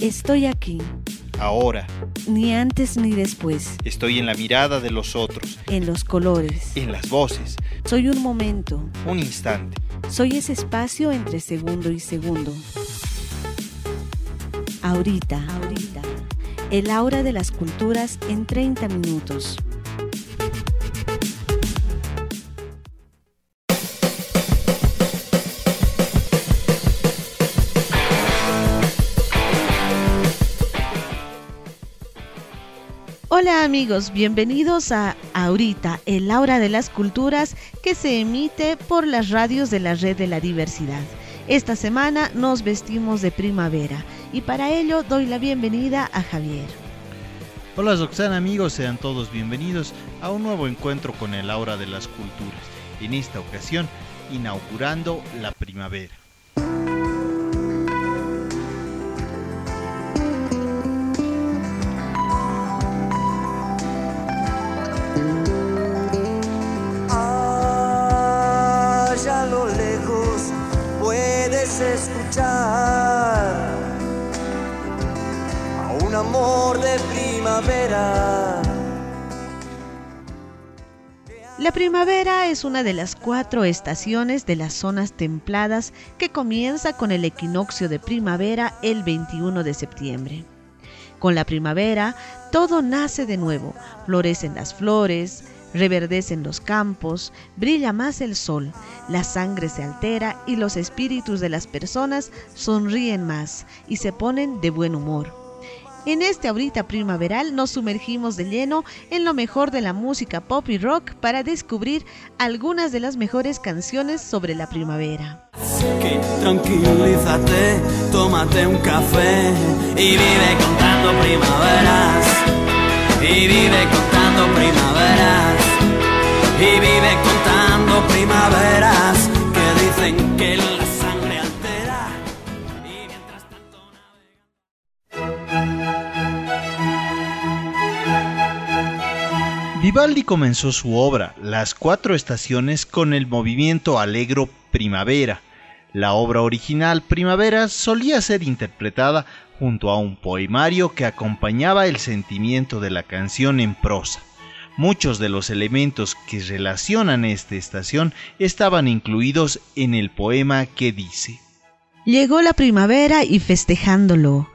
Estoy aquí. Ahora. Ni antes ni después. Estoy en la mirada de los otros. En los colores. En las voces. Soy un momento. Un instante. Soy ese espacio entre segundo y segundo. Ahorita. Ahorita. El aura de las culturas en 30 minutos. Hola amigos, bienvenidos a Ahorita, el aura de las culturas que se emite por las radios de la red de la diversidad. Esta semana nos vestimos de primavera y para ello doy la bienvenida a Javier. Hola Roxana amigos, sean todos bienvenidos a un nuevo encuentro con el aura de las culturas. En esta ocasión, inaugurando la primavera. La primavera es una de las cuatro estaciones de las zonas templadas que comienza con el equinoccio de primavera el 21 de septiembre. Con la primavera todo nace de nuevo, florecen las flores, Reverdecen los campos, brilla más el sol, la sangre se altera y los espíritus de las personas sonríen más y se ponen de buen humor. En este ahorita primaveral nos sumergimos de lleno en lo mejor de la música pop y rock para descubrir algunas de las mejores canciones sobre la primavera. Vivaldi comenzó su obra Las cuatro estaciones con el movimiento alegro Primavera. La obra original Primavera solía ser interpretada junto a un poemario que acompañaba el sentimiento de la canción en prosa. Muchos de los elementos que relacionan esta estación estaban incluidos en el poema que dice Llegó la primavera y festejándolo.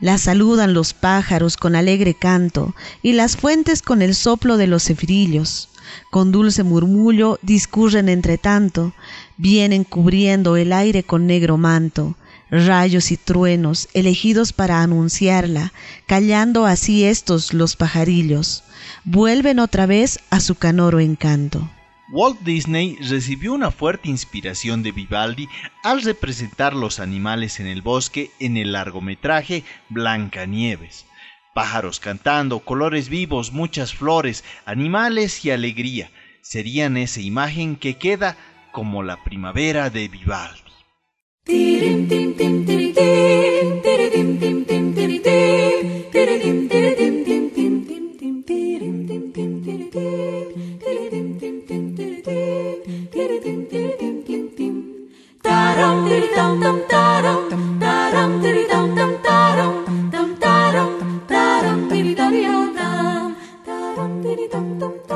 La saludan los pájaros con alegre canto y las fuentes con el soplo de los cefrillos. Con dulce murmullo discurren entre tanto, vienen cubriendo el aire con negro manto, rayos y truenos elegidos para anunciarla, callando así estos los pajarillos vuelven otra vez a su canoro encanto. Walt Disney recibió una fuerte inspiración de Vivaldi al representar los animales en el bosque en el largometraje Blancanieves. Pájaros cantando, colores vivos, muchas flores, animales y alegría serían esa imagen que queda como la primavera de Vivaldi. dum dum dum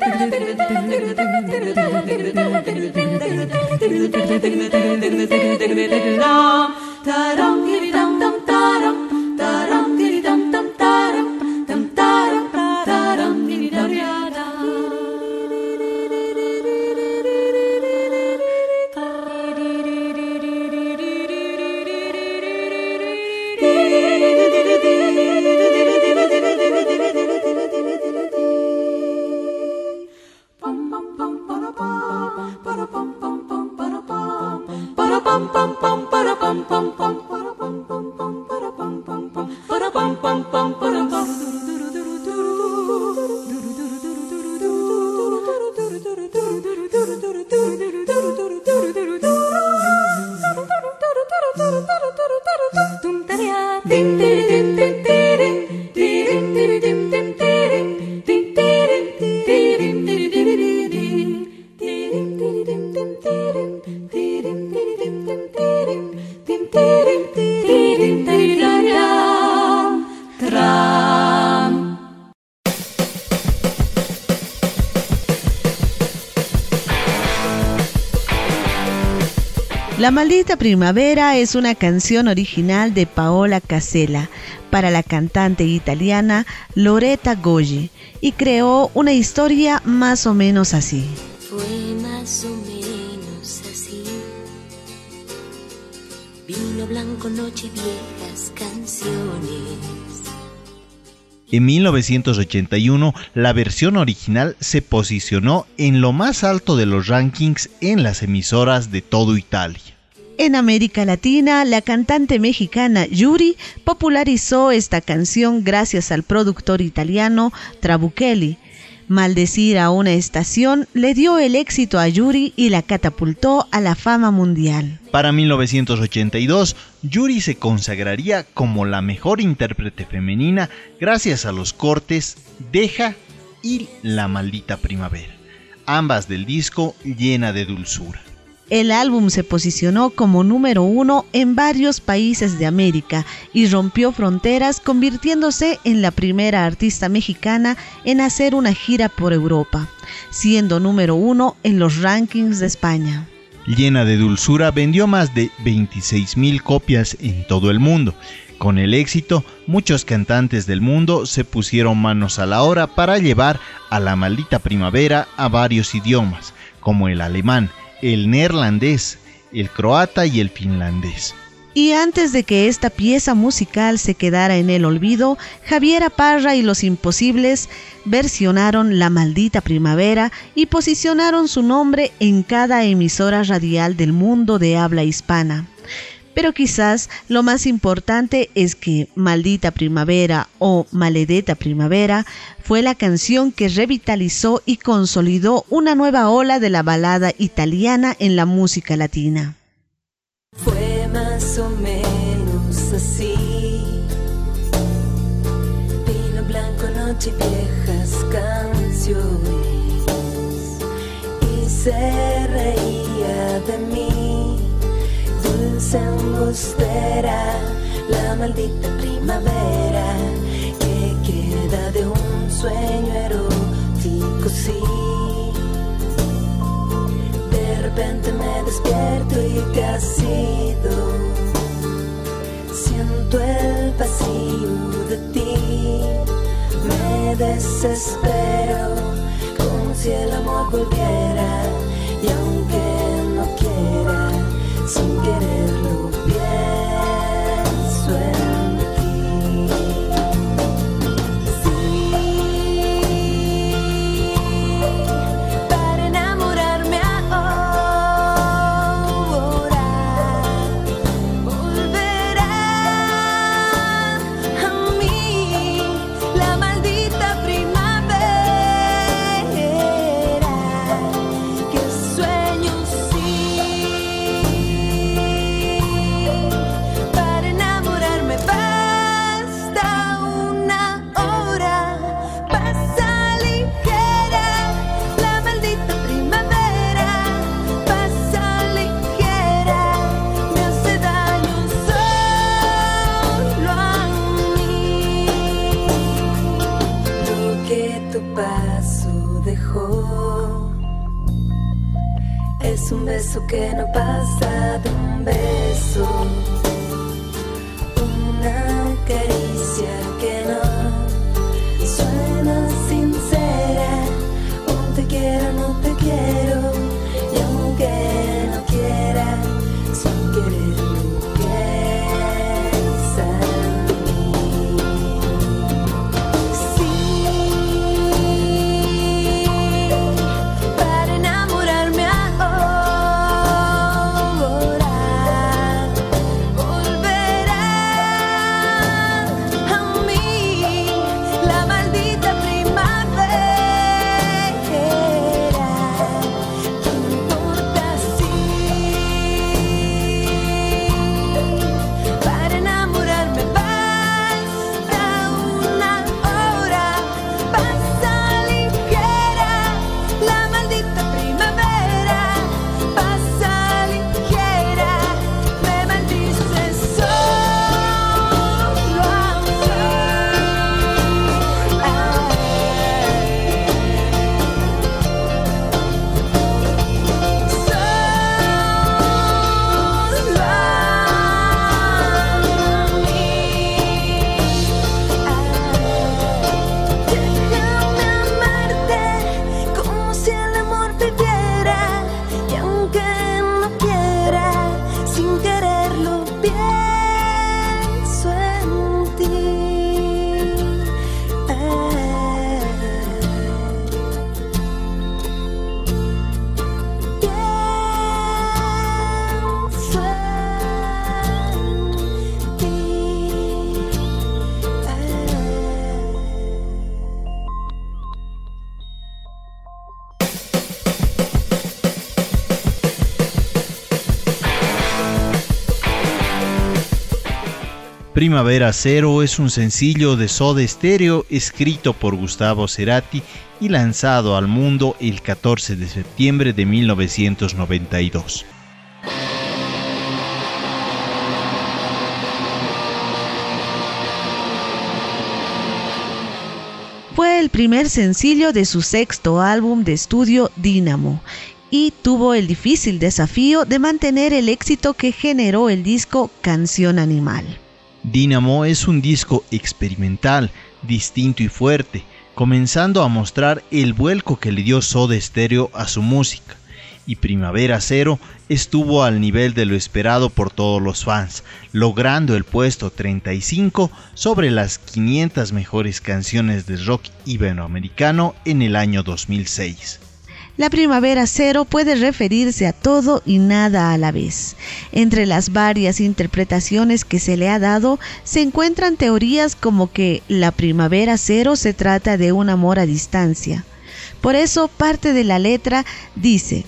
Yeah. La maldita primavera es una canción original de Paola Casella para la cantante italiana Loretta Goggi y creó una historia más o menos así. Fue más o menos así. Vino blanco, noche viejas canciones. En 1981, la versión original se posicionó en lo más alto de los rankings en las emisoras de todo Italia. En América Latina, la cantante mexicana Yuri popularizó esta canción gracias al productor italiano Trabuchelli. Maldecir a una estación le dio el éxito a Yuri y la catapultó a la fama mundial. Para 1982, Yuri se consagraría como la mejor intérprete femenina gracias a los cortes Deja y La maldita primavera, ambas del disco Llena de dulzura. El álbum se posicionó como número uno en varios países de América y rompió fronteras convirtiéndose en la primera artista mexicana en hacer una gira por Europa, siendo número uno en los rankings de España. Llena de dulzura vendió más de 26.000 copias en todo el mundo. Con el éxito, muchos cantantes del mundo se pusieron manos a la obra para llevar a la maldita primavera a varios idiomas, como el alemán, el neerlandés, el croata y el finlandés. Y antes de que esta pieza musical se quedara en el olvido, Javiera Parra y Los Imposibles versionaron La Maldita Primavera y posicionaron su nombre en cada emisora radial del mundo de habla hispana. Pero quizás lo más importante es que Maldita Primavera o Maledeta Primavera fue la canción que revitalizó y consolidó una nueva ola de la balada italiana en la música latina. Fue más o menos así. Vino blanco, noche, viejas canciones. Y se reía de mí dulce embustera, la maldita primavera que queda de un sueño erótico, sí. De repente me despierto y te has ido. Siento el vacío de ti, me desespero como si el amor volviera Primavera Cero es un sencillo de Soda Stereo escrito por Gustavo Cerati y lanzado al mundo el 14 de septiembre de 1992. Fue el primer sencillo de su sexto álbum de estudio Dynamo y tuvo el difícil desafío de mantener el éxito que generó el disco Canción Animal. Dynamo es un disco experimental, distinto y fuerte, comenzando a mostrar el vuelco que le dio Soda Stereo a su música. Y Primavera Cero estuvo al nivel de lo esperado por todos los fans, logrando el puesto 35 sobre las 500 mejores canciones de rock iberoamericano en el año 2006. La primavera cero puede referirse a todo y nada a la vez. Entre las varias interpretaciones que se le ha dado se encuentran teorías como que la primavera cero se trata de un amor a distancia. Por eso parte de la letra dice,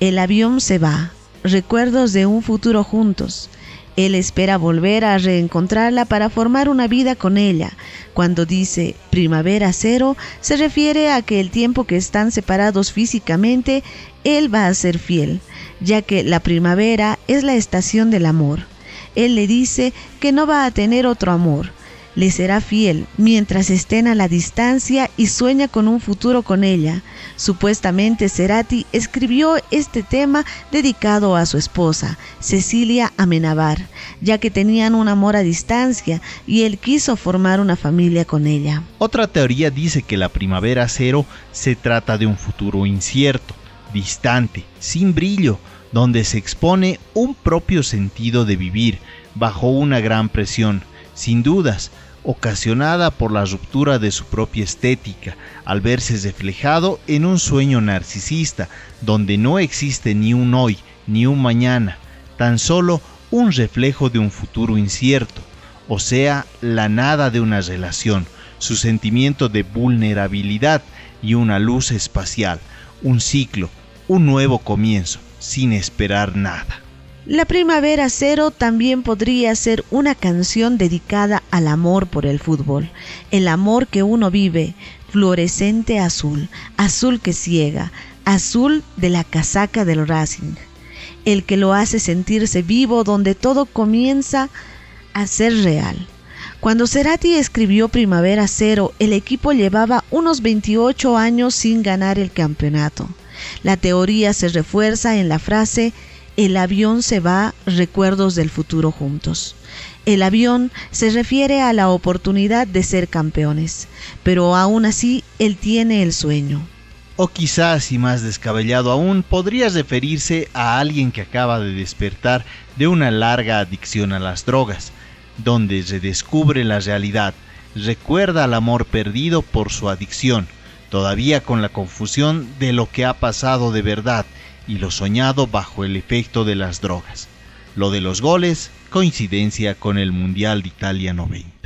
el avión se va, recuerdos de un futuro juntos. Él espera volver a reencontrarla para formar una vida con ella. Cuando dice primavera cero, se refiere a que el tiempo que están separados físicamente, él va a ser fiel, ya que la primavera es la estación del amor. Él le dice que no va a tener otro amor, le será fiel mientras estén a la distancia y sueña con un futuro con ella. Supuestamente Cerati escribió este tema dedicado a su esposa, Cecilia Amenabar, ya que tenían un amor a distancia y él quiso formar una familia con ella. Otra teoría dice que la primavera cero se trata de un futuro incierto, distante, sin brillo, donde se expone un propio sentido de vivir bajo una gran presión, sin dudas, ocasionada por la ruptura de su propia estética, al verse reflejado en un sueño narcisista, donde no existe ni un hoy ni un mañana, tan solo un reflejo de un futuro incierto, o sea, la nada de una relación, su sentimiento de vulnerabilidad y una luz espacial, un ciclo, un nuevo comienzo, sin esperar nada. La Primavera Cero también podría ser una canción dedicada al amor por el fútbol, el amor que uno vive, fluorescente azul, azul que ciega, azul de la casaca del Racing, el que lo hace sentirse vivo donde todo comienza a ser real. Cuando Cerati escribió Primavera Cero, el equipo llevaba unos 28 años sin ganar el campeonato. La teoría se refuerza en la frase El avión se va, recuerdos del futuro juntos. El avión se refiere a la oportunidad de ser campeones, pero aún así él tiene el sueño. O quizás, y más descabellado aún, podría referirse a alguien que acaba de despertar de una larga adicción a las drogas, donde redescubre la realidad, recuerda al amor perdido por su adicción, todavía con la confusión de lo que ha pasado de verdad y lo soñado bajo el efecto de las drogas. Lo de los goles, coincidencia con el Mundial de Italia 90.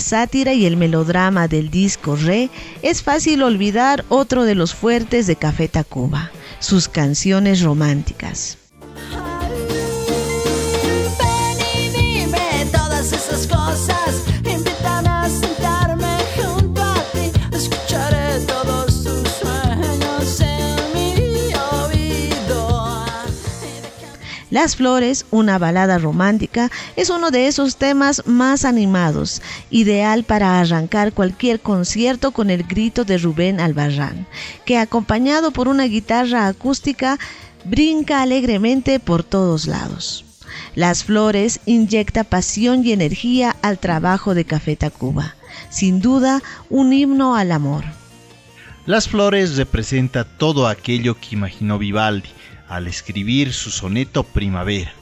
Sátira y el melodrama del disco Re, es fácil olvidar otro de los fuertes de Café Tacuba, sus canciones románticas. Las Flores, una balada romántica, es uno de esos temas más animados, ideal para arrancar cualquier concierto con el grito de Rubén Albarrán, que acompañado por una guitarra acústica brinca alegremente por todos lados. Las Flores inyecta pasión y energía al trabajo de Café Tacuba, sin duda un himno al amor. Las Flores representa todo aquello que imaginó Vivaldi, al escribir su soneto Primavera.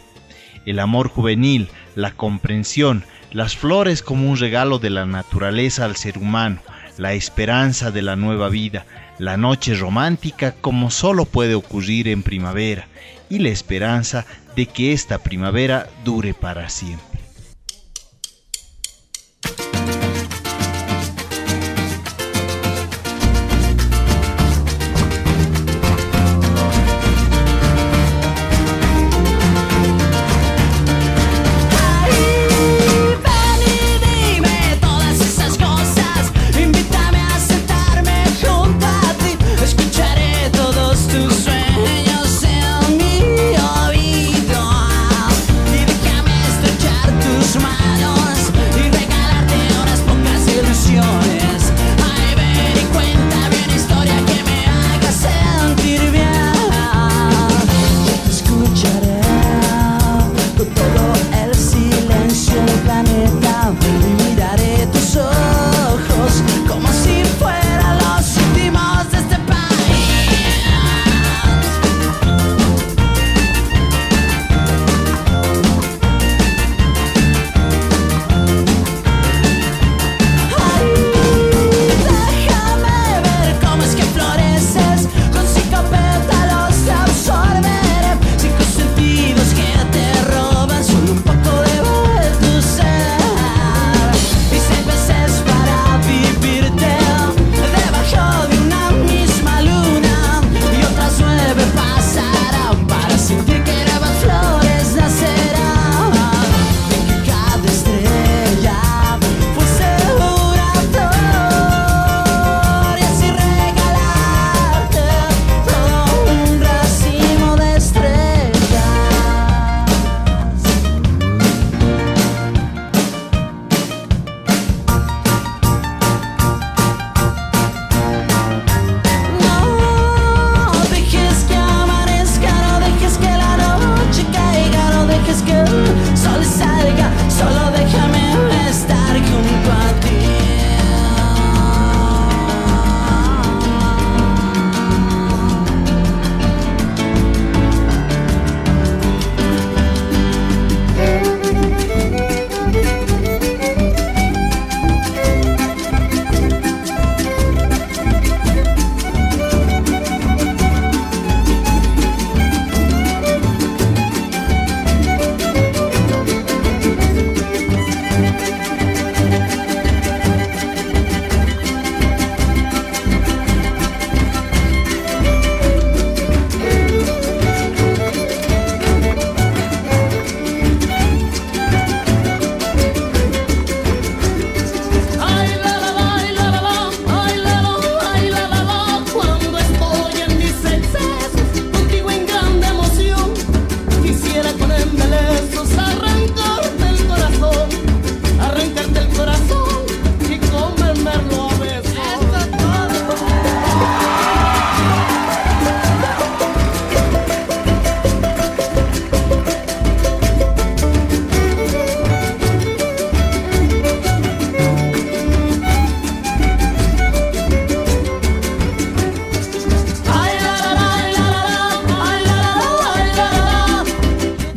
El amor juvenil, la comprensión, las flores como un regalo de la naturaleza al ser humano, la esperanza de la nueva vida, la noche romántica como solo puede ocurrir en primavera y la esperanza de que esta primavera dure para siempre.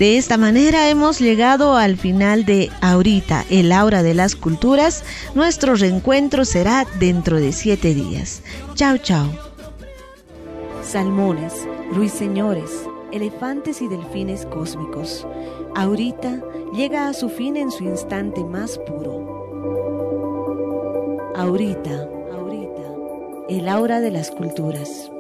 De esta manera hemos llegado al final de Ahorita, el aura de las culturas. Nuestro reencuentro será dentro de siete días. Chao, chao. Salmones, ruiseñores, elefantes y delfines cósmicos. Ahorita llega a su fin en su instante más puro. Ahorita, ahorita, el aura de las culturas.